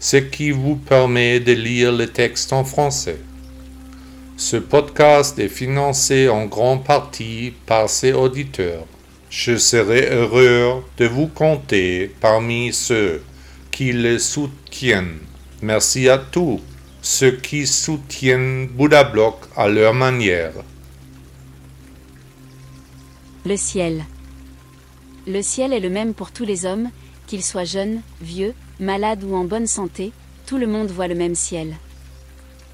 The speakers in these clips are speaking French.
ce qui vous permet de lire le texte en français. Ce podcast est financé en grande partie par ses auditeurs. Je serai heureux de vous compter parmi ceux qui le soutiennent. Merci à tous ceux qui soutiennent Bouddha Block à leur manière. Le ciel. Le ciel est le même pour tous les hommes, qu'ils soient jeunes, vieux, malade ou en bonne santé, tout le monde voit le même ciel.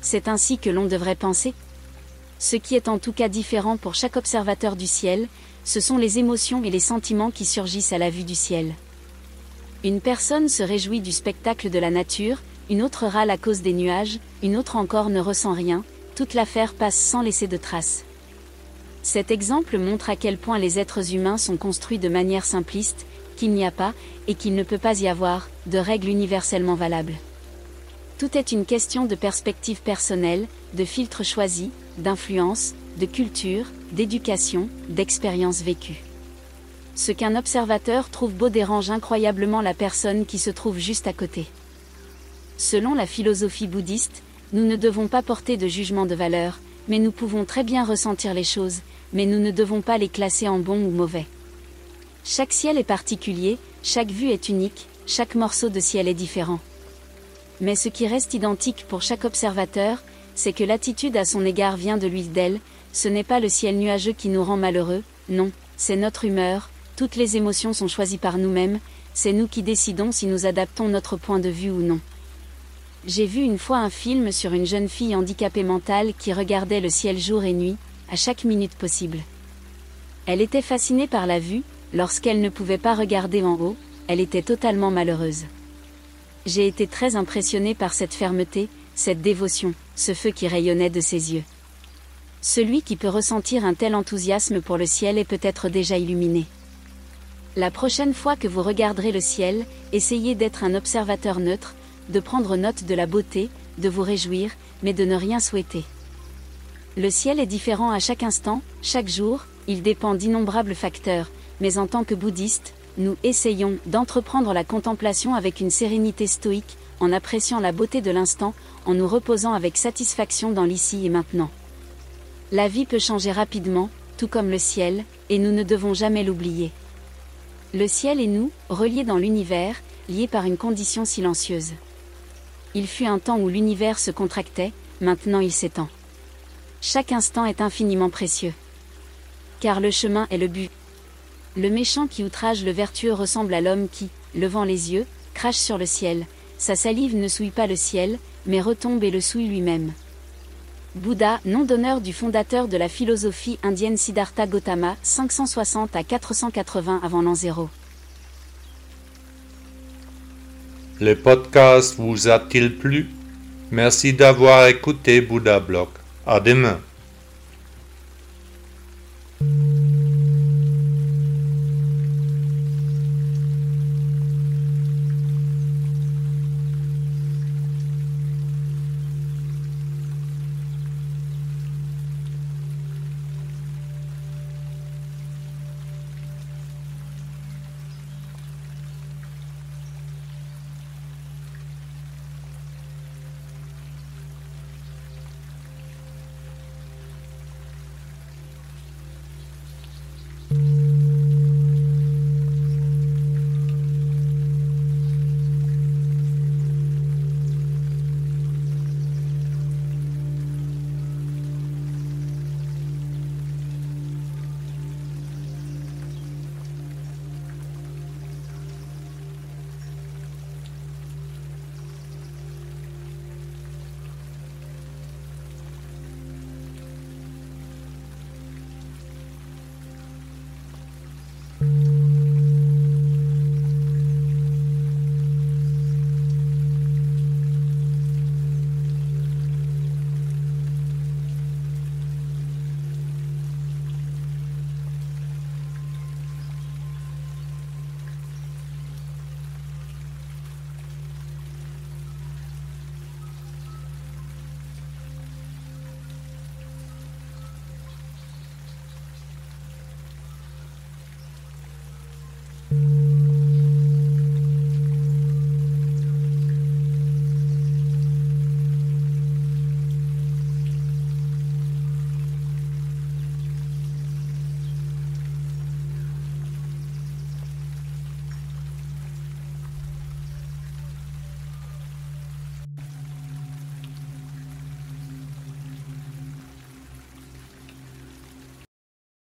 C'est ainsi que l'on devrait penser Ce qui est en tout cas différent pour chaque observateur du ciel, ce sont les émotions et les sentiments qui surgissent à la vue du ciel. Une personne se réjouit du spectacle de la nature, une autre râle à cause des nuages, une autre encore ne ressent rien, toute l'affaire passe sans laisser de traces. Cet exemple montre à quel point les êtres humains sont construits de manière simpliste, qu'il n'y a pas, et qu'il ne peut pas y avoir, de règles universellement valables. Tout est une question de perspective personnelle, de filtres choisis, d'influence, de culture, d'éducation, d'expérience vécue. Ce qu'un observateur trouve beau dérange incroyablement la personne qui se trouve juste à côté. Selon la philosophie bouddhiste, nous ne devons pas porter de jugement de valeur, mais nous pouvons très bien ressentir les choses, mais nous ne devons pas les classer en bon ou mauvais. Chaque ciel est particulier, chaque vue est unique, chaque morceau de ciel est différent. Mais ce qui reste identique pour chaque observateur, c'est que l'attitude à son égard vient de l'huile d'elle, ce n'est pas le ciel nuageux qui nous rend malheureux, non, c'est notre humeur, toutes les émotions sont choisies par nous-mêmes, c'est nous qui décidons si nous adaptons notre point de vue ou non. J'ai vu une fois un film sur une jeune fille handicapée mentale qui regardait le ciel jour et nuit, à chaque minute possible. Elle était fascinée par la vue, Lorsqu'elle ne pouvait pas regarder en haut, elle était totalement malheureuse. J'ai été très impressionnée par cette fermeté, cette dévotion, ce feu qui rayonnait de ses yeux. Celui qui peut ressentir un tel enthousiasme pour le ciel est peut-être déjà illuminé. La prochaine fois que vous regarderez le ciel, essayez d'être un observateur neutre, de prendre note de la beauté, de vous réjouir, mais de ne rien souhaiter. Le ciel est différent à chaque instant, chaque jour, il dépend d'innombrables facteurs, mais en tant que bouddhistes, nous essayons d'entreprendre la contemplation avec une sérénité stoïque, en appréciant la beauté de l'instant, en nous reposant avec satisfaction dans l'ici et maintenant. La vie peut changer rapidement, tout comme le ciel, et nous ne devons jamais l'oublier. Le ciel et nous, reliés dans l'univers, liés par une condition silencieuse. Il fut un temps où l'univers se contractait, maintenant il s'étend. Chaque instant est infiniment précieux. Car le chemin est le but. Le méchant qui outrage le vertueux ressemble à l'homme qui, levant les yeux, crache sur le ciel. Sa salive ne souille pas le ciel, mais retombe et le souille lui-même. Bouddha, nom d'honneur du fondateur de la philosophie indienne Siddhartha Gautama, 560 à 480 avant l'an zéro. Le podcast vous a-t-il plu? Merci d'avoir écouté Bouddha Blog. À demain.